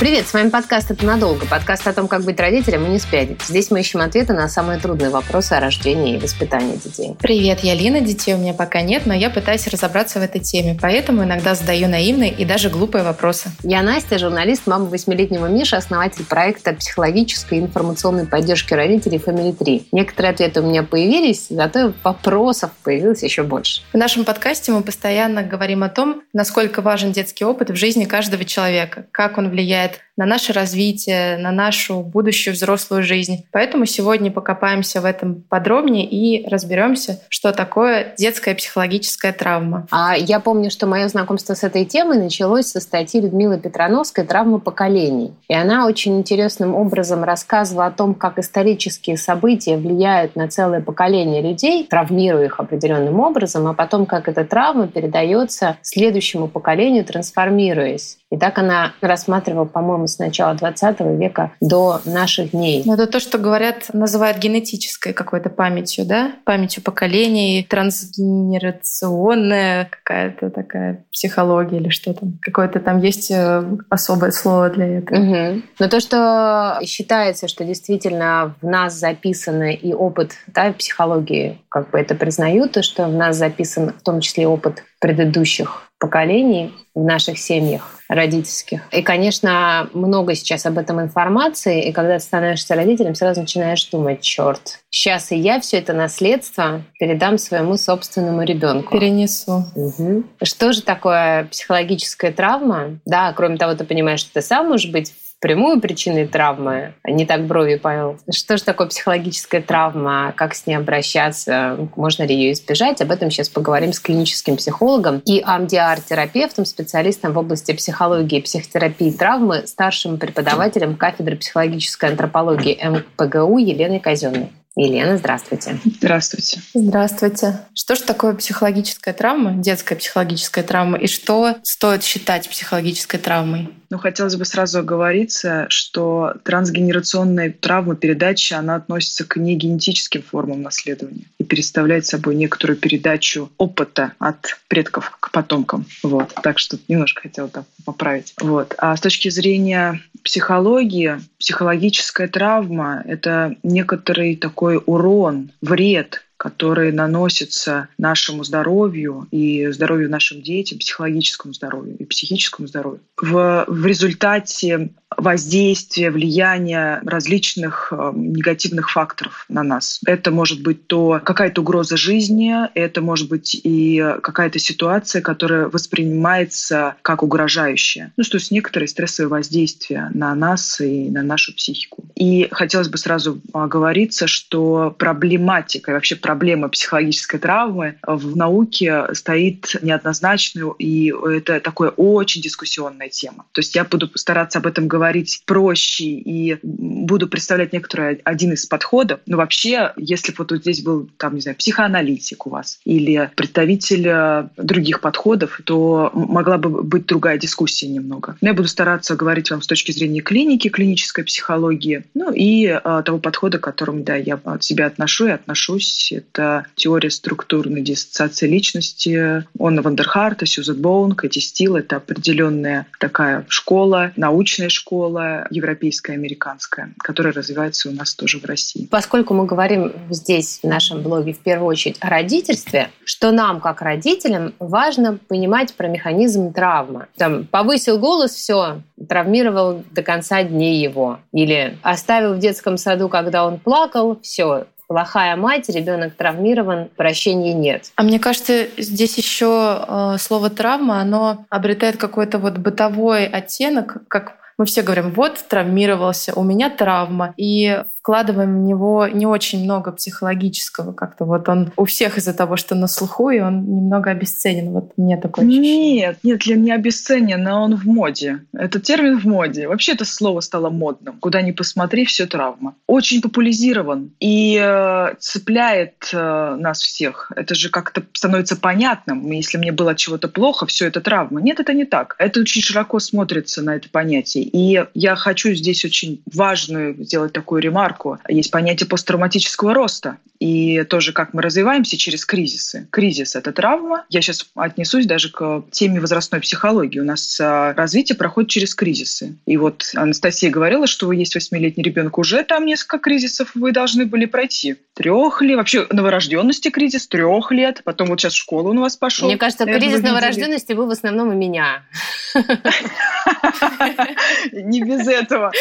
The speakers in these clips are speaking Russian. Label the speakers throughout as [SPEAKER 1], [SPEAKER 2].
[SPEAKER 1] Привет, с вами подкаст «Это надолго». Подкаст о том, как быть родителем и не спятить. Здесь мы ищем ответы на самые трудные вопросы о рождении и воспитании детей.
[SPEAKER 2] Привет, я Лина. Детей у меня пока нет, но я пытаюсь разобраться в этой теме, поэтому иногда задаю наивные и даже глупые вопросы.
[SPEAKER 1] Я Настя, журналист, мама восьмилетнего Миши, основатель проекта психологической и информационной поддержки родителей Family 3. Некоторые ответы у меня появились, зато вопросов появилось еще больше.
[SPEAKER 2] В нашем подкасте мы постоянно говорим о том, насколько важен детский опыт в жизни каждого человека, как он влияет влияет на наше развитие, на нашу будущую взрослую жизнь. Поэтому сегодня покопаемся в этом подробнее и разберемся, что такое детская психологическая травма.
[SPEAKER 1] А я помню, что мое знакомство с этой темой началось со статьи Людмилы Петрановской «Травма поколений». И она очень интересным образом рассказывала о том, как исторические события влияют на целое поколение людей, травмируя их определенным образом, а потом как эта травма передается следующему поколению, трансформируясь. И так она рассматривала, по-моему, с начала 20 века до наших дней.
[SPEAKER 2] Но это то, что говорят, называют генетической какой-то памятью, да? Памятью поколений, трансгенерационная какая-то такая психология или что там. Какое-то там есть э, особое слово для этого.
[SPEAKER 1] Угу. Но то, что считается, что действительно в нас записано и опыт да, психологии, как бы это признают, то, что в нас записан в том числе опыт предыдущих поколений в наших семьях родительских. И, конечно, много сейчас об этом информации, и когда ты становишься родителем, сразу начинаешь думать, черт, сейчас и я все это наследство передам своему собственному ребенку.
[SPEAKER 2] Перенесу.
[SPEAKER 1] Угу. Что же такое психологическая травма? Да, кроме того, ты понимаешь, что ты сам можешь быть прямую причиной травмы, а не так брови повел. Что же такое психологическая травма, как с ней обращаться, можно ли ее избежать? Об этом сейчас поговорим с клиническим психологом и АМДР-терапевтом, специалистом в области психологии и психотерапии травмы, старшим преподавателем кафедры психологической антропологии МПГУ Еленой Казенной. Елена, здравствуйте.
[SPEAKER 3] Здравствуйте.
[SPEAKER 2] Здравствуйте. Что же такое психологическая травма, детская психологическая травма, и что стоит считать психологической травмой?
[SPEAKER 3] Ну, хотелось бы сразу оговориться, что трансгенерационная травма передачи, она относится к негенетическим формам наследования и представляет собой некоторую передачу опыта от предков к потомкам. Вот. Так что немножко хотела так поправить. Вот. А с точки зрения психологии, психологическая травма — это некоторый такой урон, вред, который наносится нашему здоровью и здоровью нашим детям, психологическому здоровью и психическому здоровью. В, в результате воздействия, влияния различных э, негативных факторов на нас. Это может быть то какая-то угроза жизни, это может быть и какая-то ситуация, которая воспринимается как угрожающая. Ну, то есть некоторые стрессовые воздействия на нас и на нашу психику. И хотелось бы сразу оговориться, что проблематика и вообще проблема психологической травмы в науке стоит неоднозначно, и это такая очень дискуссионная тема. То есть я буду стараться об этом говорить говорить проще и буду представлять некоторый один из подходов. Но вообще, если бы вот здесь был, там, не знаю, психоаналитик у вас или представитель э, других подходов, то могла бы быть другая дискуссия немного. Но я буду стараться говорить вам с точки зрения клиники, клинической психологии, ну и э, того подхода, к которому да, я от себя отношу и отношусь. Это теория структурной диссоциации личности Онна Вандерхарта, Сьюзет Боун, Кэти Стил. Это определенная такая школа, научная школа европейская, американская, которая развивается у нас тоже в России.
[SPEAKER 1] Поскольку мы говорим здесь, в нашем блоге, в первую очередь о родительстве, что нам, как родителям, важно понимать про механизм травмы. Там, повысил голос, все, травмировал до конца дней его. Или оставил в детском саду, когда он плакал, все, плохая мать, ребенок травмирован, прощения нет.
[SPEAKER 2] А мне кажется, здесь еще э, слово травма, оно обретает какой-то вот бытовой оттенок, как мы все говорим, вот травмировался, у меня травма, и вкладываем в него не очень много психологического, как-то вот он у всех из-за того, что на слуху, и он немного обесценен. Вот мне такое ощущение.
[SPEAKER 3] Нет, нет, для не обесценен, но он в моде. Этот термин в моде. Вообще это слово стало модным. Куда ни посмотри, все травма. Очень популяризирован и э, цепляет э, нас всех. Это же как-то становится понятным. Если мне было чего-то плохо, все это травма. Нет, это не так. Это очень широко смотрится на это понятие. И я хочу здесь очень важную сделать такую ремарку. Есть понятие посттравматического роста. И тоже как мы развиваемся через кризисы. Кризис — это травма. Я сейчас отнесусь даже к теме возрастной психологии. У нас а, развитие проходит через кризисы. И вот Анастасия говорила, что вы есть восьмилетний ребенок, уже там несколько кризисов вы должны были пройти. Трех лет, вообще новорожденности кризис трех лет, потом вот сейчас в школу у вас пошел.
[SPEAKER 1] Мне кажется, кризис новорожденности был в основном у меня.
[SPEAKER 3] Не без этого.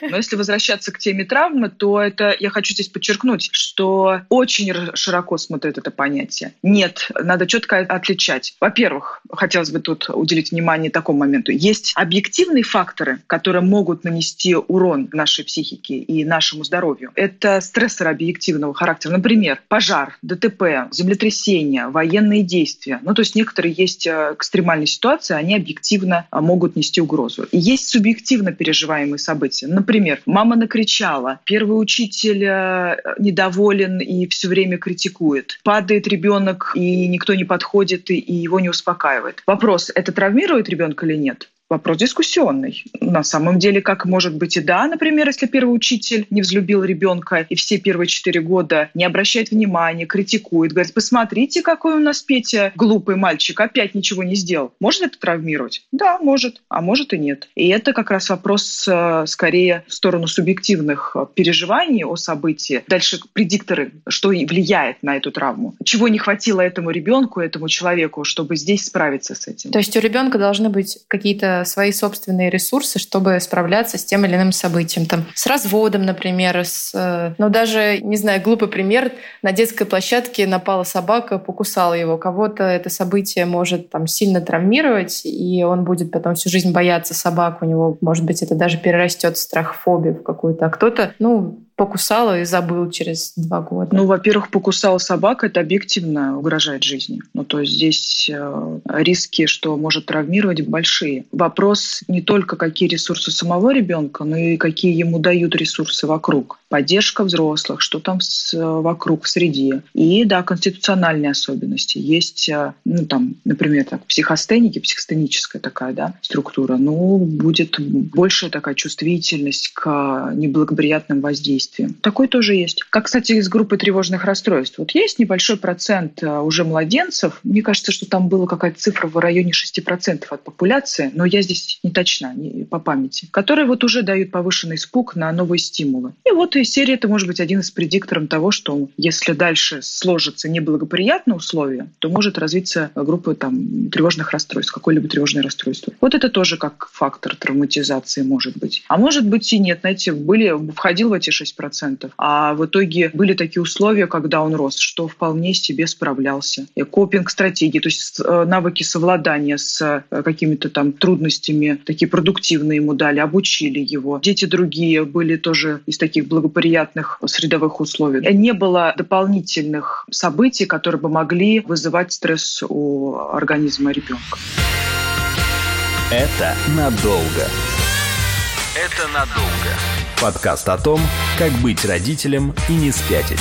[SPEAKER 3] Но если возвращаться к теме травмы, то это я хочу здесь подчеркнуть, что очень широко смотрит это понятие. Нет, надо четко отличать. Во-первых, хотелось бы тут уделить внимание такому моменту. Есть объективные факторы, которые могут нанести урон нашей психике и нашему здоровью. Это стрессоры объективного характера. Например, пожар, ДТП, землетрясение, военные действия. Ну, то есть некоторые есть э, экстремальные ситуации, они объективно э, могут нести угрозу. И есть субъективно переживаемые события. Например, мама накричала, первый учитель э, недоволен и все время критикует. Падает ребенок, и никто не подходит, и его не успокаивает. Вопрос, это травмирует ребенка или нет? Вопрос дискуссионный. На самом деле, как может быть и да, например, если первый учитель не взлюбил ребенка и все первые четыре года не обращает внимания, критикует, говорит, посмотрите, какой у нас Петя глупый мальчик, опять ничего не сделал. Может это травмировать? Да, может, а может и нет. И это как раз вопрос э, скорее в сторону субъективных переживаний о событии. Дальше предикторы, что влияет на эту травму. Чего не хватило этому ребенку, этому человеку, чтобы здесь справиться с этим.
[SPEAKER 2] То есть у ребенка должны быть какие-то свои собственные ресурсы, чтобы справляться с тем или иным событием. Там, с разводом, например, с, э, ну даже, не знаю, глупый пример, на детской площадке напала собака, покусала его. Кого-то это событие может там сильно травмировать, и он будет потом всю жизнь бояться собак. У него, может быть, это даже перерастет страх фобию в какую-то. А кто-то, ну, покусала и забыл через два года?
[SPEAKER 3] Ну, во-первых, покусала собака, это объективно угрожает жизни. Ну, то есть здесь э, риски, что может травмировать, большие. Вопрос не только, какие ресурсы самого ребенка, но и какие ему дают ресурсы вокруг. Поддержка взрослых, что там с, э, вокруг в среде. И, да, конституциональные особенности. Есть, э, ну, там, например, так, психостеники, психостеническая такая, да, структура. Ну, будет большая такая чувствительность к неблагоприятным воздействиям действием. Такой тоже есть. Как, кстати, из группы тревожных расстройств. Вот есть небольшой процент э, уже младенцев. Мне кажется, что там была какая-то цифра в районе 6% от популяции, но я здесь не точна, не по памяти, которые вот уже дают повышенный испуг на новые стимулы. И вот и серия это может быть один из предикторов того, что если дальше сложатся неблагоприятные условия, то может развиться группа там, тревожных расстройств, какое-либо тревожное расстройство. Вот это тоже как фактор травматизации может быть. А может быть и нет. Знаете, были, входил в эти 6 10%. А в итоге были такие условия, когда он рос, что вполне себе справлялся. И копинг-стратегии, то есть э, навыки совладания с э, какими-то там трудностями, такие продуктивные ему дали, обучили его. Дети другие были тоже из таких благоприятных средовых условий. Не было дополнительных событий, которые бы могли вызывать стресс у организма ребенка.
[SPEAKER 4] Это надолго. Это надолго. Подкаст о том, как быть родителем и не спятить.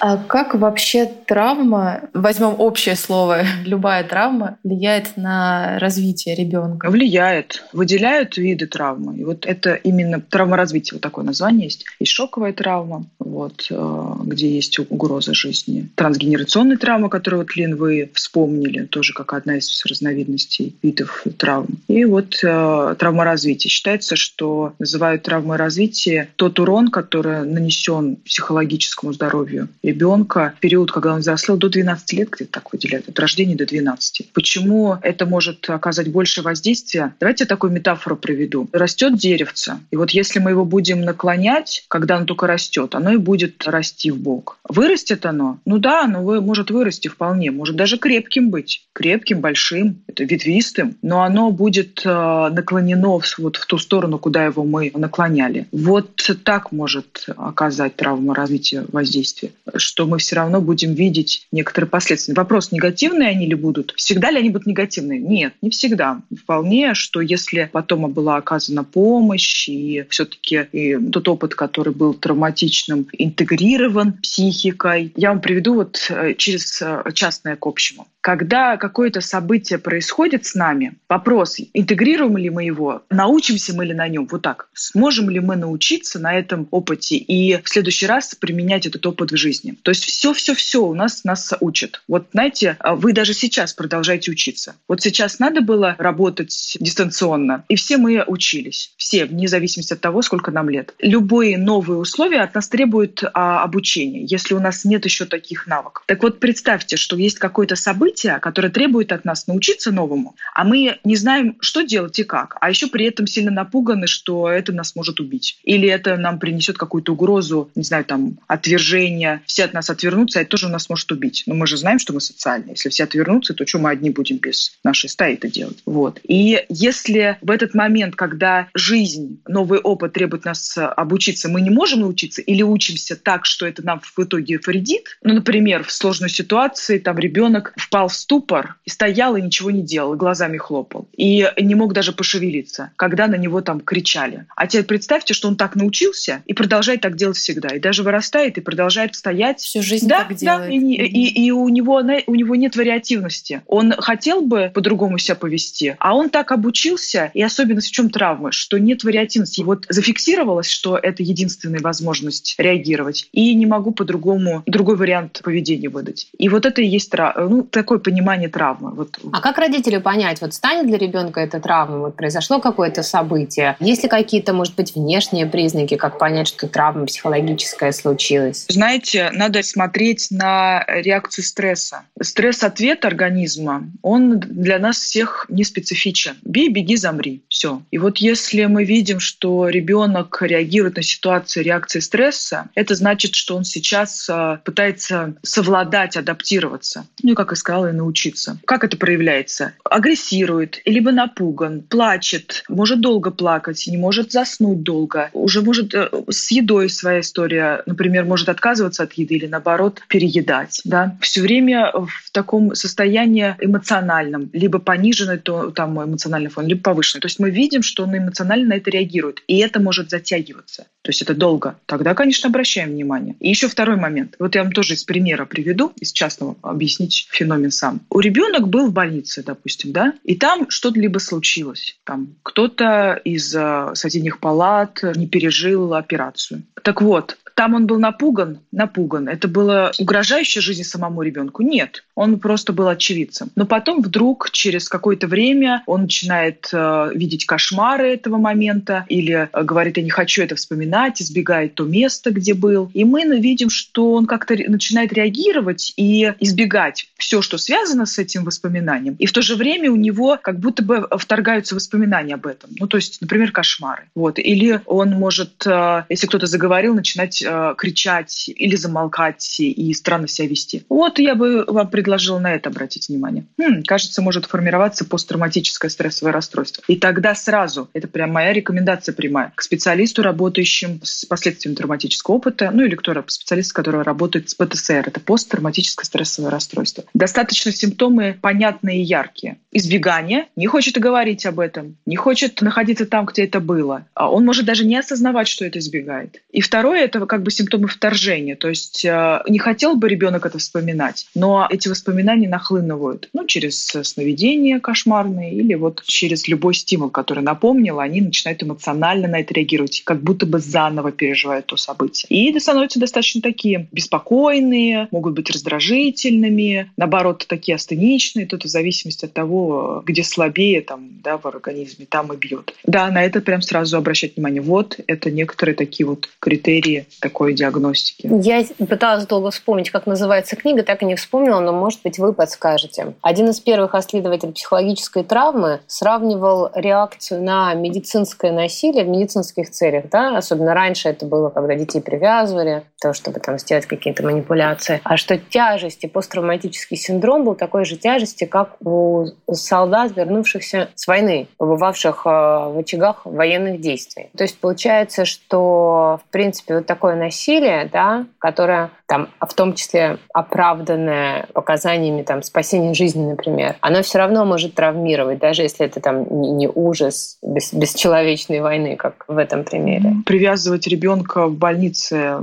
[SPEAKER 2] А как вообще травма, возьмем общее слово, любая травма влияет на развитие ребенка?
[SPEAKER 3] Влияет. Выделяют виды травмы. И вот это именно травма развития, вот такое название есть. Есть шоковая травма, вот, э, где есть угроза жизни. Трансгенерационная травма, которую, вот, Лин, вы вспомнили, тоже как одна из разновидностей видов травм. И вот э, травма развития. Считается, что называют травмой развития тот урон, который нанесен психологическому здоровью ребенка в период, когда он взрослел, до 12 лет где-то так выделяют, от рождения до 12. Почему это может оказать больше воздействия? Давайте я такую метафору приведу. Растет деревце, и вот если мы его будем наклонять, когда оно только растет, оно и будет расти в бок. Вырастет оно? Ну да, оно может вырасти вполне, может даже крепким быть, крепким, большим, это ветвистым, но оно будет э, наклонено вот в ту сторону, куда его мы наклоняли. Вот так может оказать травма развития воздействия, что мы все равно будем видеть некоторые последствия. Вопрос, негативные они ли будут? Всегда ли они будут негативные? Нет, не всегда. Вполне, что если потом была оказана помощь, и все-таки тот опыт, который был травматичным, интегрирован психикой. Я вам приведу вот э, через э, частное к общему. Когда какое-то событие происходит с нами, вопрос, интегрируем ли мы его, научимся мы ли на нем, вот так, сможем ли мы научиться на этом опыте и в следующий раз применять этот опыт в жизни. То есть все-все-все у нас нас учат. Вот знаете, а вы даже сейчас продолжаете учиться. Вот сейчас надо было работать дистанционно, и все мы учились. Все, вне зависимости от того, сколько нам лет. Любые новые условия от нас требуют а, обучения, если у нас нет еще таких навыков. Так вот, представьте, что есть какое-то событие, события, которые требуют от нас научиться новому, а мы не знаем, что делать и как, а еще при этом сильно напуганы, что это нас может убить. Или это нам принесет какую-то угрозу, не знаю, там, отвержение, все от нас отвернутся, а это тоже нас может убить. Но мы же знаем, что мы социальные. Если все отвернутся, то что мы одни будем без нашей стаи это делать? Вот. И если в этот момент, когда жизнь, новый опыт требует нас обучиться, мы не можем научиться или учимся так, что это нам в итоге вредит, ну, например, в сложной ситуации там ребенок впал в ступор и стоял и ничего не делал, глазами хлопал. И не мог даже пошевелиться, когда на него там кричали. А теперь представьте, что он так научился и продолжает так делать всегда. И даже вырастает и продолжает стоять.
[SPEAKER 2] Всю жизнь
[SPEAKER 3] да,
[SPEAKER 2] так
[SPEAKER 3] делает. Да, и, и, и у, него, у него нет вариативности. Он хотел бы по-другому себя повести, а он так обучился, и особенность в чем травмы, что нет вариативности. И вот зафиксировалось, что это единственная возможность реагировать, и не могу по-другому другой вариант поведения выдать. И вот это и есть ну, такое понимание травмы. Вот.
[SPEAKER 1] А как родителю понять, вот станет для ребенка это травма, вот произошло какое-то событие, есть ли какие-то, может быть, внешние признаки, как понять, что травма психологическая случилась?
[SPEAKER 3] Знаете, надо смотреть на реакцию стресса. Стресс-ответ организма, он для нас всех не специфичен. Бей, беги, замри. Все. И вот если мы видим, что ребенок реагирует на ситуацию реакции стресса, это значит, что он сейчас а, пытается совладать, адаптироваться. Ну и, как и сказал, и научиться. Как это проявляется? Агрессирует, либо напуган, плачет, может долго плакать, не может заснуть долго, уже может э, с едой своя история, например, может отказываться от еды или наоборот переедать. Да? Все время в таком состоянии эмоциональном, либо пониженный то, там, эмоциональный фон, либо повышенный. То есть мы видим, что он эмоционально на это реагирует, и это может затягиваться. То есть это долго. Тогда, конечно, обращаем внимание. И еще второй момент. Вот я вам тоже из примера приведу, из частного, объяснить феномен сам. У ребенок был в больнице, допустим, да, и там что-то либо случилось. Там кто-то из э, соседних палат не пережил операцию. Так вот, там он был напуган, напуган. Это было угрожающее жизни самому ребенку? Нет, он просто был очевидцем. Но потом вдруг через какое-то время он начинает э, видеть кошмары этого момента или э, говорит, я не хочу это вспоминать, избегает то место, где был. И мы видим, что он как-то начинает реагировать и избегать все, что связано с этим воспоминанием. И в то же время у него как будто бы вторгаются воспоминания об этом. Ну, то есть, например, кошмары. Вот. Или он может, э, если кто-то заговорил, начинать э, кричать или замолкать и странно себя вести. Вот я бы вам предложила на это обратить внимание. Хм, кажется, может формироваться посттравматическое стрессовое расстройство. И тогда сразу, это прям моя рекомендация прямая, к специалисту, работающим с последствиями травматического опыта, ну или кто специалист, который работает с ПТСР, это посттравматическое стрессовое расстройство. Достаточно симптомы понятные и яркие. Избегание, не хочет говорить об этом, не хочет находиться там, где это было. А он может даже не осознавать, что это избегает. И второе, это как бы симптомы вторжения. То есть э, не хотел бы ребенок это вспоминать, но эти воспоминания нахлынывают. Ну, через сновидения кошмарные или вот через любой стимул, который напомнил, они начинают эмоционально на это реагировать, как будто бы заново переживают то событие. И становятся достаточно такие беспокойные, могут быть раздражительными, наоборот, такие астеничные, тут в зависимости от того, где слабее там, да, в организме, там и бьет. Да, на это прям сразу обращать внимание. Вот это некоторые такие вот критерии такой диагностики.
[SPEAKER 1] Я пыталась долго вспомнить, как называется книга, так и не вспомнила, но, может быть, вы подскажете. Один из первых исследователей психологической травмы сравнивал реакцию на медицинское насилие в медицинских целях. Да? Особенно раньше это было, когда детей привязывали, то, чтобы там сделать какие-то манипуляции. А что тяжесть и посттравматический синдром был такой же тяжести, как у солдат, вернувшихся с войны, побывавших э, в очагах военных действий. То есть получается, что, в принципе, вот такое насилие, да, которое там, в том числе оправданное показаниями там, спасения жизни, например, оно все равно может травмировать, даже если это там не ужас без, бесчеловечной войны, как в этом примере.
[SPEAKER 3] Привязывать ребенка в больнице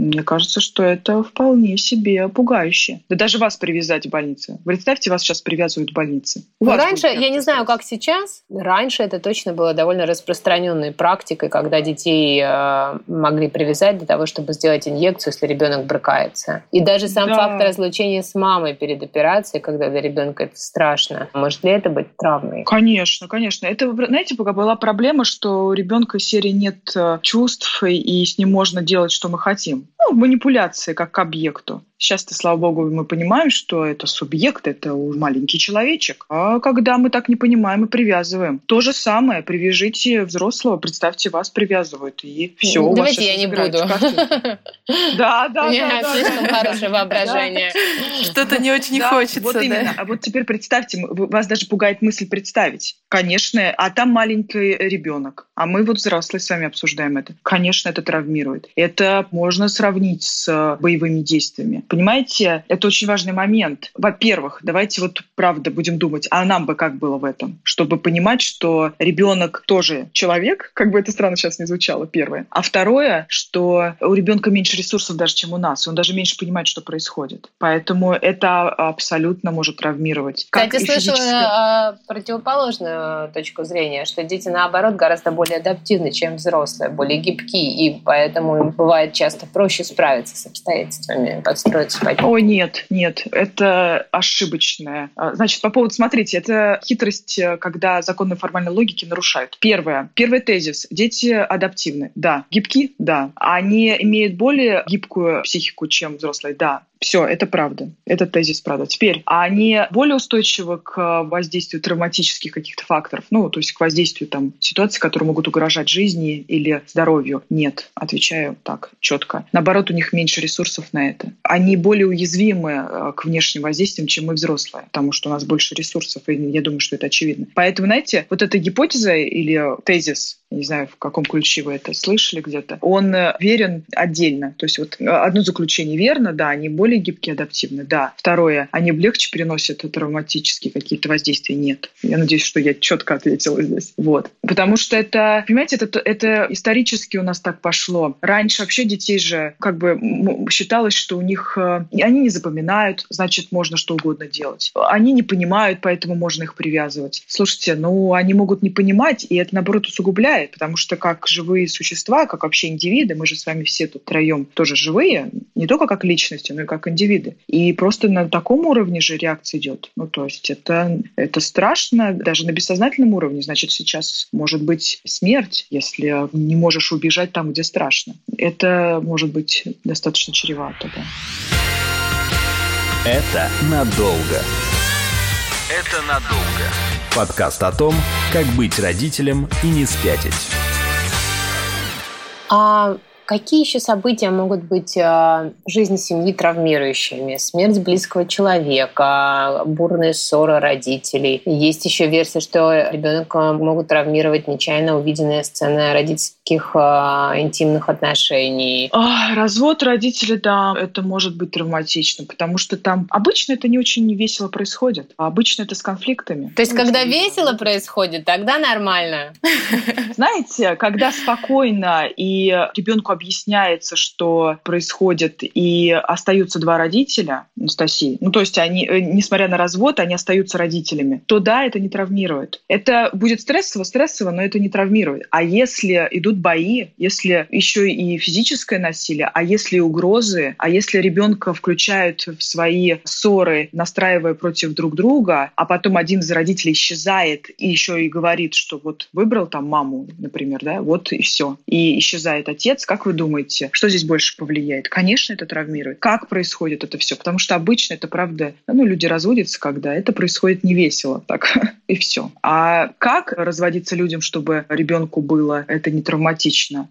[SPEAKER 3] мне кажется, что это вполне себе пугающе. Да даже вас привязать в больнице. Представьте, вас сейчас привязывают в больнице.
[SPEAKER 1] Ну, раньше, я не знаю, как сейчас, раньше это точно было довольно распространенной практикой, когда детей э, могли привязать для того, чтобы сделать инъекцию, если ребенок брыкается. И даже сам да. факт разлучения с мамой перед операцией, когда для ребенка это страшно, может ли это быть травмой?
[SPEAKER 3] Конечно, конечно. Это, знаете, пока была проблема, что у ребенка серии нет э, чувств, и с ним можно делать, что мы хотим ну, манипуляции как к объекту. Сейчас-то, слава богу, мы понимаем, что это субъект, это маленький человечек. А когда мы так не понимаем и привязываем, то же самое, привяжите взрослого, представьте, вас привязывают, и все.
[SPEAKER 1] Давайте я не буду.
[SPEAKER 3] Да, да,
[SPEAKER 1] У меня слишком хорошее воображение.
[SPEAKER 2] Что-то не очень хочется.
[SPEAKER 3] Вот именно. А вот теперь представьте, вас даже пугает мысль представить. Конечно, а там маленький ребенок, а мы вот взрослые с вами обсуждаем это. Конечно, это травмирует. Это можно сравнить с боевыми действиями. Понимаете, это очень важный момент. Во-первых, давайте вот правда будем думать, а нам бы как было в этом, чтобы понимать, что ребенок тоже человек, как бы это странно сейчас не звучало, первое. А второе, что у ребенка меньше ресурсов даже, чем у нас, он даже меньше понимает, что происходит. Поэтому это абсолютно может травмировать.
[SPEAKER 1] Кстати, как слышала физически... противоположную точку зрения, что дети, наоборот, гораздо более адаптивны, чем взрослые, более гибкие, и поэтому им бывает часто проще справиться с обстоятельствами, подстроить устроиться спать?
[SPEAKER 3] О, нет, нет, это ошибочное. А, значит, по поводу, смотрите, это хитрость, э, когда законы формальной логики нарушают. Первое. Первый тезис. Дети адаптивны. Да. Гибки? Да. Они имеют более гибкую психику, чем взрослые? Да. Все, это правда. Это тезис правда. Теперь, а они более устойчивы к воздействию травматических каких-то факторов, ну, то есть к воздействию там ситуаций, которые могут угрожать жизни или здоровью? Нет, отвечаю так, четко. Наоборот, у них меньше ресурсов на это. Они более уязвимы э, к внешним воздействиям, чем мы взрослые, потому что у нас больше ресурсов, и я думаю, что это очевидно. Поэтому, знаете, вот эта гипотеза или тезис не знаю, в каком ключе вы это слышали где-то, он э, верен отдельно. То есть вот э, одно заключение верно, да, они более гибкие, адаптивны, да. Второе, они легче переносят травматические какие-то воздействия, нет. Я надеюсь, что я четко ответила здесь. Вот. Потому что это, понимаете, это, это исторически у нас так пошло. Раньше вообще детей же как бы считалось, что у них э, они не запоминают, значит, можно что угодно делать. Они не понимают, поэтому можно их привязывать. Слушайте, ну, они могут не понимать, и это, наоборот, усугубляет помогает, потому что как живые существа, как вообще индивиды, мы же с вами все тут троем тоже живые, не только как личности, но и как индивиды. И просто на таком уровне же реакция идет. Ну, то есть это, это страшно, даже на бессознательном уровне. Значит, сейчас может быть смерть, если не можешь убежать там, где страшно. Это может быть достаточно чревато, да.
[SPEAKER 4] Это надолго. Это надолго. Подкаст о том, как быть родителем и не спятить.
[SPEAKER 1] А Какие еще события могут быть э, в жизни семьи травмирующими? Смерть близкого человека, бурные ссоры родителей. Есть еще версия, что ребенка могут травмировать нечаянно увиденные сцены родительских э, интимных отношений.
[SPEAKER 3] Ох, развод родителей, да, это может быть травматично, потому что там обычно это не очень весело происходит, а обычно это с конфликтами.
[SPEAKER 1] То есть, когда весело происходит, тогда нормально.
[SPEAKER 3] Знаете, когда спокойно и ребенку объясняется, что происходит, и остаются два родителя, Анастасии, ну то есть они, э, несмотря на развод, они остаются родителями, то да, это не травмирует. Это будет стрессово, стрессово, но это не травмирует. А если идут бои, если еще и физическое насилие, а если угрозы, а если ребенка включают в свои ссоры, настраивая против друг друга, а потом один из родителей исчезает и еще и говорит, что вот выбрал там маму, например, да, вот и все. И исчезает отец. Как вы думаете, что здесь больше повлияет? Конечно, это травмирует. Как происходит это все? Потому что обычно это правда, ну, люди разводятся, когда это происходит не весело, так и все. А как разводиться людям, чтобы ребенку было это не травматично?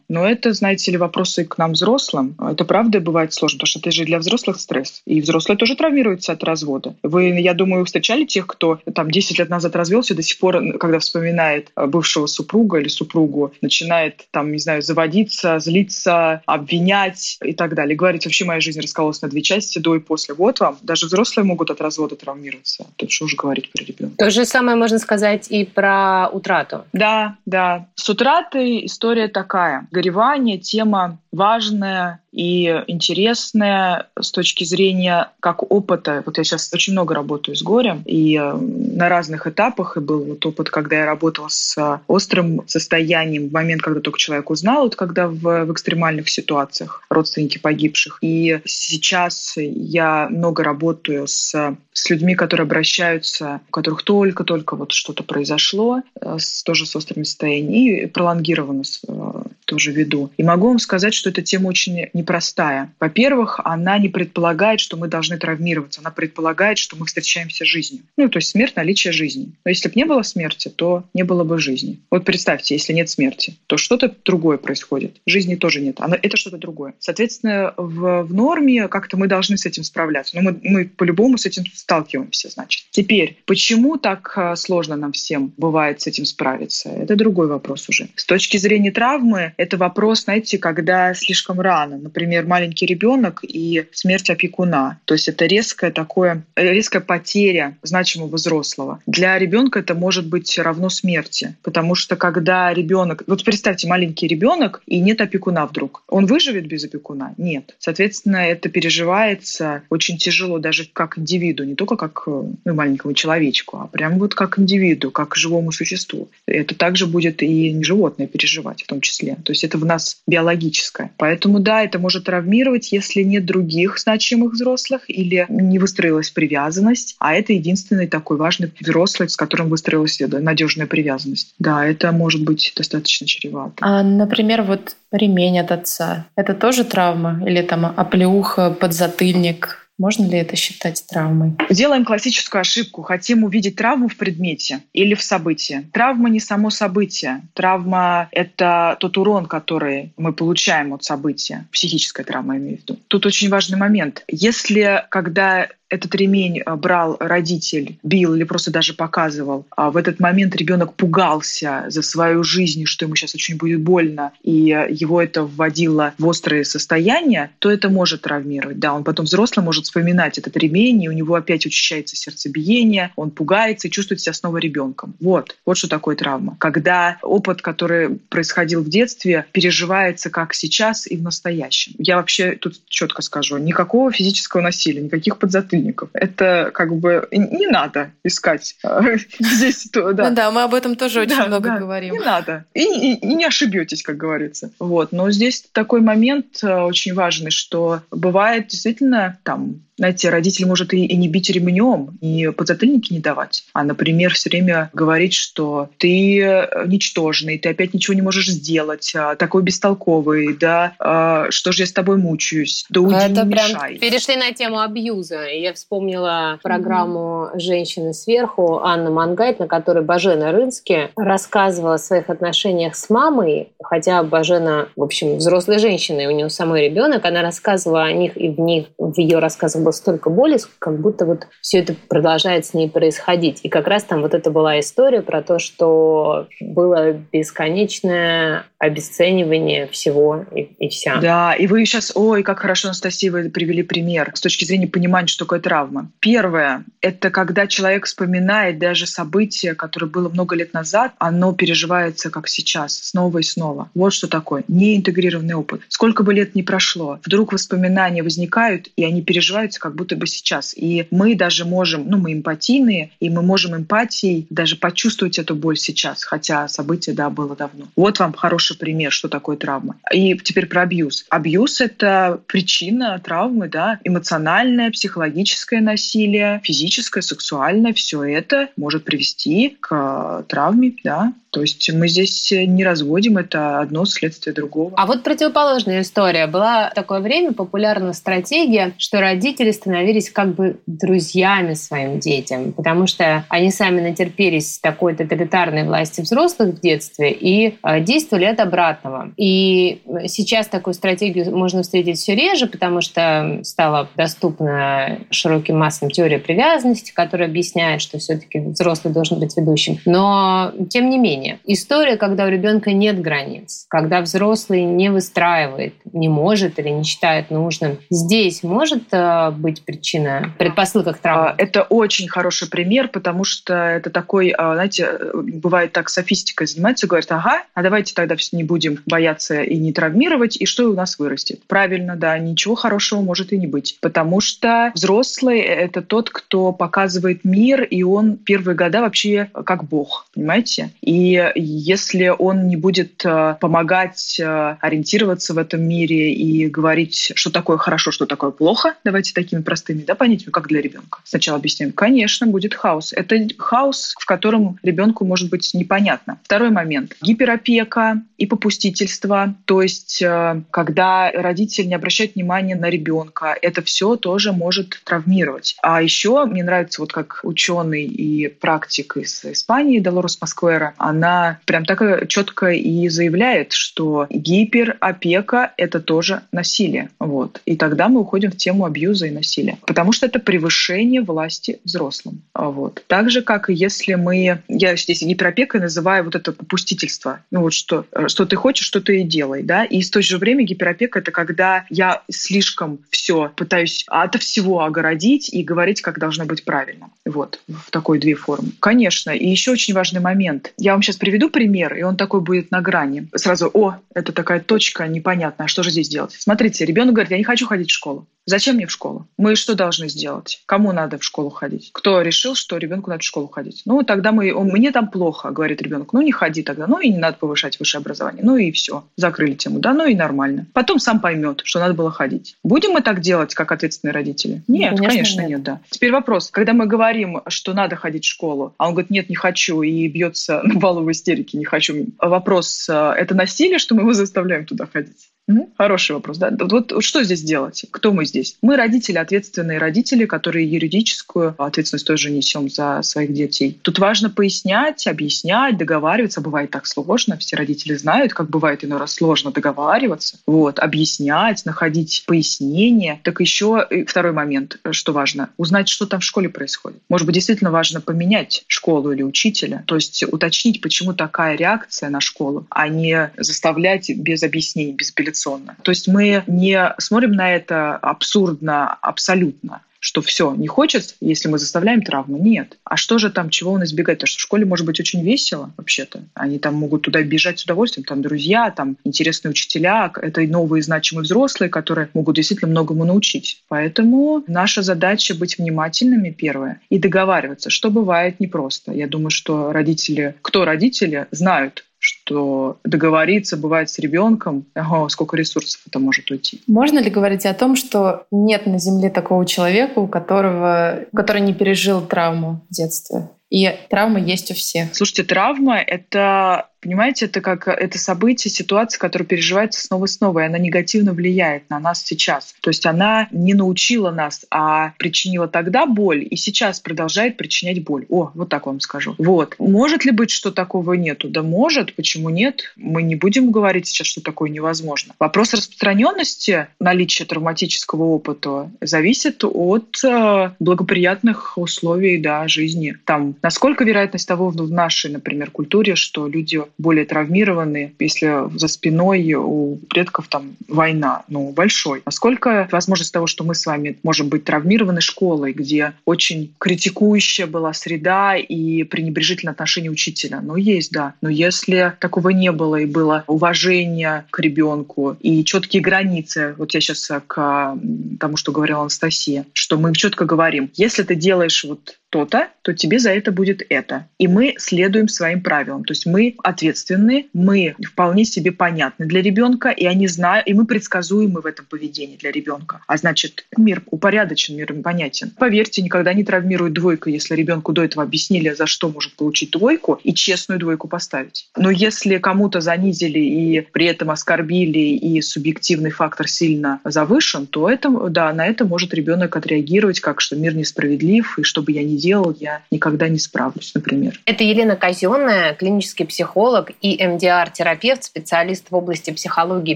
[SPEAKER 3] Но это, знаете ли, вопросы к нам взрослым. Это правда бывает сложно, потому что это же для взрослых стресс. И взрослые тоже травмируются от развода. Вы, я думаю, встречали тех, кто там 10 лет назад развелся, до сих пор, когда вспоминает бывшего супруга или супругу, начинает там, не знаю, заводиться, злиться, обвинять и так далее. Говорить, вообще моя жизнь раскололась на две части до и после. Вот вам. Даже взрослые могут от развода травмироваться. Тут что уже говорить про ребенка.
[SPEAKER 1] То же самое можно сказать и про утрату.
[SPEAKER 3] Да, да. С утратой история такая. Горевание — тема важная и интересная с точки зрения как опыта. Вот я сейчас очень много работаю с горем, и э, на разных этапах, и был вот опыт, когда я работала с острым состоянием в момент, когда только человек узнал, вот когда в, в экстремальных ситуациях родственники погибших. И сейчас я много работаю с, с людьми, которые обращаются, у которых только-только вот что-то произошло, э, с, тоже с острыми состояниями, и пролонгированно э, тоже веду. И могу вам сказать, что эта тема очень непростая. Во-первых, она не предполагает, что мы должны травмироваться. Она предполагает, что мы встречаемся с жизнью. Ну, то есть смерть — наличие жизни. Но если бы не было смерти, то не было бы жизни. Вот представьте, если нет смерти, то что-то другое происходит. Жизни тоже нет. Она, это что-то другое. Соответственно, в, в норме как-то мы должны с этим справляться. Но мы, мы по-любому с этим сталкиваемся, значит. Теперь, почему так э, сложно нам всем бывает с этим справиться? Это другой вопрос уже. С точки зрения травмы, это вопрос, знаете, когда слишком рано. Например, маленький ребенок и смерть опекуна. То есть это резкая такое, резкая потеря значимого взрослого. Для ребенка это может быть равно смерти. Потому что когда ребенок... Вот представьте, маленький ребенок и нет опекуна вдруг. Он выживет без опекуна? Нет. Соответственно, это переживается очень тяжело даже как индивиду, не только как ну, маленькому человечку, а прям вот как индивиду, как живому существу. Это также будет и животное переживать в том числе. То есть это в нас биологическое. Поэтому да, это может травмировать, если нет других значимых взрослых или не выстроилась привязанность, а это единственный такой важный взрослый, с которым выстроилась надежная привязанность. Да, это может быть достаточно чревато.
[SPEAKER 2] А, например, вот ремень от отца. Это тоже травма? Или там оплеуха, подзатыльник? Можно ли это считать травмой?
[SPEAKER 3] Делаем классическую ошибку. Хотим увидеть травму в предмете или в событии. Травма не само событие. Травма — это тот урон, который мы получаем от события. Психическая травма, имею в виду. Тут очень важный момент. Если когда этот ремень э, брал родитель, бил или просто даже показывал, а в этот момент ребенок пугался за свою жизнь, что ему сейчас очень будет больно, и его это вводило в острое состояние, то это может травмировать. Да, он потом взрослый может вспоминать этот ремень, и у него опять учащается сердцебиение, он пугается и чувствует себя снова ребенком. Вот, вот что такое травма. Когда опыт, который происходил в детстве, переживается как сейчас и в настоящем. Я вообще тут четко скажу, никакого физического насилия, никаких подзатыльников, родственников. Это как бы не надо искать э, здесь.
[SPEAKER 2] То, да. Ну да, мы об этом тоже очень много говорим.
[SPEAKER 3] Не надо. И не ошибетесь, как говорится. Вот. Но здесь такой момент э, очень важный, что бывает действительно там знаете, родитель может и, и не бить ремнем, и подзатыльники не давать, а, например, все время говорить, что ты э, ничтожный, ты опять ничего не можешь сделать, а, такой бестолковый, да, а, что же я с тобой мучаюсь, да уйди, Это не прям мешай.
[SPEAKER 1] Перешли на тему абьюза. Я вспомнила программу «Женщины сверху» Анна Мангайт, на которой Бажена Рынски рассказывала о своих отношениях с мамой, хотя Бажена, в общем, взрослая женщина, и у нее самой ребенок, она рассказывала о них, и в них в ее рассказах было столько боли, как будто вот все это продолжает с ней происходить. И как раз там вот это была история про то, что было бесконечное обесценивание всего и, и вся.
[SPEAKER 3] Да, и вы сейчас, ой, как хорошо, Анастасия, вы привели пример с точки зрения понимания, что такое травма. Первое — это когда человек вспоминает даже событие, которое было много лет назад, оно переживается как сейчас, снова и снова. Вот что такое. Неинтегрированный опыт. Сколько бы лет ни прошло, вдруг воспоминания возникают, и они переживаются воспринимается как будто бы сейчас. И мы даже можем, ну, мы эмпатийные, и мы можем эмпатией даже почувствовать эту боль сейчас, хотя событие, да, было давно. Вот вам хороший пример, что такое травма. И теперь про абьюз. Абьюз — это причина травмы, да, эмоциональное, психологическое насилие, физическое, сексуальное, все это может привести к травме, да, то есть мы здесь не разводим, это одно следствие другого.
[SPEAKER 1] А вот противоположная история. Была такое время популярна стратегия, что родители становились как бы друзьями своим детям, потому что они сами натерпелись такой тоталитарной власти взрослых в детстве и э, действовали от обратного. И сейчас такую стратегию можно встретить все реже, потому что стала доступна широким массам теория привязанности, которая объясняет, что все-таки взрослый должен быть ведущим. Но тем не менее. История, когда у ребенка нет границ, когда взрослый не выстраивает, не может или не считает нужным. Здесь может быть причина, предпосылка к травме? А,
[SPEAKER 3] это очень хороший пример, потому что это такой, а, знаете, бывает так, софистикой занимается, говорит, ага, а давайте тогда все не будем бояться и не травмировать, и что у нас вырастет? Правильно, да, ничего хорошего может и не быть, потому что взрослый — это тот, кто показывает мир, и он первые года вообще как бог, понимаете? И если он не будет э, помогать ориентироваться в этом мире и говорить, что такое хорошо, что такое плохо, давайте такими простыми да, понятиями, как для ребенка. Сначала объясняем. Конечно, будет хаос. Это хаос, в котором ребенку может быть непонятно. Второй момент. Гиперопека и попустительство. То есть, э, когда родитель не обращает внимания на ребенка, это все тоже может травмировать. А еще мне нравится, вот как ученый и практик из Испании Долорес Паскуэра, она прям так четко и заявляет, что гиперопека — это тоже насилие. Вот. И тогда мы уходим в тему абьюза и насилия. Потому что это превышение власти взрослым. Вот. Так же, как и если мы... Я здесь гиперопекой называю вот это попустительство. Ну вот что, что ты хочешь, что ты и делай. Да? И в то же время гиперопека — это когда я слишком все пытаюсь от всего огородить и говорить, как должно быть правильно. Вот. В такой две формы. Конечно. И еще очень важный момент. Я вам сейчас приведу пример, и он такой будет на грани. Сразу, о, это такая точка непонятная, что же здесь делать? Смотрите, ребенок говорит, я не хочу ходить в школу. Зачем мне в школу? Мы что должны сделать? Кому надо в школу ходить? Кто решил, что ребенку надо в школу ходить? Ну, тогда мы, мне там плохо, говорит ребенок. Ну, не ходи тогда. Ну, и не надо повышать высшее образование. Ну, и все. Закрыли тему. Да, ну и нормально. Потом сам поймет, что надо было ходить. Будем мы так делать, как ответственные родители? Нет, конечно, конечно нет. нет, да. Теперь вопрос. Когда мы говорим, что надо ходить в школу, а он говорит, нет, не хочу, и бьется на балу в истерике, не хочу. Вопрос, э, это насилие, что мы его заставляем туда ходить? Хороший вопрос, да. Вот, что здесь делать? Кто мы здесь? Мы родители, ответственные родители, которые юридическую ответственность тоже несем за своих детей. Тут важно пояснять, объяснять, договариваться. Бывает так сложно, все родители знают, как бывает иной раз сложно договариваться. Вот, объяснять, находить пояснение. Так еще второй момент, что важно, узнать, что там в школе происходит. Может быть, действительно важно поменять школу или учителя, то есть уточнить, почему такая реакция на школу, а не заставлять без объяснений, без апелляционных традиционно. То есть мы не смотрим на это абсурдно, абсолютно что все, не хочет, если мы заставляем травму. Нет. А что же там, чего он избегает? Потому что в школе может быть очень весело вообще-то. Они там могут туда бежать с удовольствием. Там друзья, там интересные учителя, это новые значимые взрослые, которые могут действительно многому научить. Поэтому наша задача быть внимательными, первое, и договариваться, что бывает непросто. Я думаю, что родители, кто родители, знают, что договориться бывает с ребенком, ого, сколько ресурсов это может уйти.
[SPEAKER 2] Можно ли говорить о том, что нет на Земле такого человека, у которого, который не пережил травму в детстве? И травма есть у всех.
[SPEAKER 3] Слушайте, травма — это Понимаете, это как это событие, ситуация, которая переживается снова и снова, и она негативно влияет на нас сейчас. То есть она не научила нас, а причинила тогда боль, и сейчас продолжает причинять боль. О, вот так вам скажу. Вот. Может ли быть, что такого нету? Да может. Почему нет? Мы не будем говорить сейчас, что такое невозможно. Вопрос распространенности наличия травматического опыта зависит от э, благоприятных условий да, жизни. Там Насколько вероятность того в нашей, например, культуре, что люди более травмированы, если за спиной у предков там война, ну, большой. Насколько возможность того, что мы с вами можем быть травмированы школой, где очень критикующая была среда и пренебрежительное отношение учителя? Ну, есть, да. Но если такого не было и было уважение к ребенку и четкие границы, вот я сейчас к тому, что говорила Анастасия, что мы четко говорим, если ты делаешь вот то-то, то тебе за это будет это. И мы следуем своим правилам. То есть мы ответственны, мы вполне себе понятны для ребенка, и они знают, и мы предсказуемы в этом поведении для ребенка. А значит, мир упорядочен, мир понятен. Поверьте, никогда не травмирует двойка, если ребенку до этого объяснили, за что может получить двойку, и честную двойку поставить. Но если кому-то занизили и при этом оскорбили, и субъективный фактор сильно завышен, то это, да, на это может ребенок отреагировать как, что мир несправедлив, и чтобы я не делал, я никогда не справлюсь, например.
[SPEAKER 1] Это Елена Казенная, клинический психолог и МДР-терапевт, специалист в области психологии,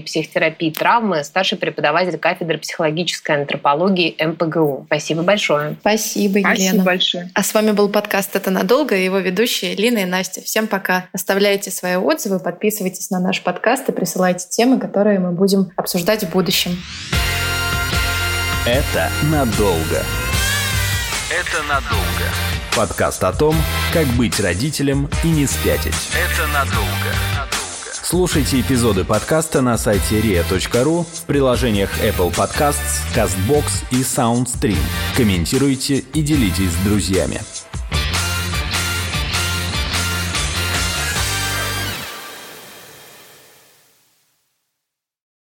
[SPEAKER 1] психотерапии, травмы, старший преподаватель кафедры психологической антропологии МПГУ. Спасибо большое.
[SPEAKER 2] Спасибо, Елена.
[SPEAKER 3] Спасибо большое.
[SPEAKER 2] А с вами был подкаст «Это надолго» и его ведущие Лина и Настя. Всем пока. Оставляйте свои отзывы, подписывайтесь на наш подкаст и присылайте темы, которые мы будем обсуждать в будущем.
[SPEAKER 4] Это надолго. Это надолго. Подкаст о том, как быть родителем и не спятить. Это надолго. Слушайте эпизоды подкаста на сайте ria.ru в приложениях Apple Podcasts, CastBox и SoundStream. Комментируйте и делитесь с друзьями.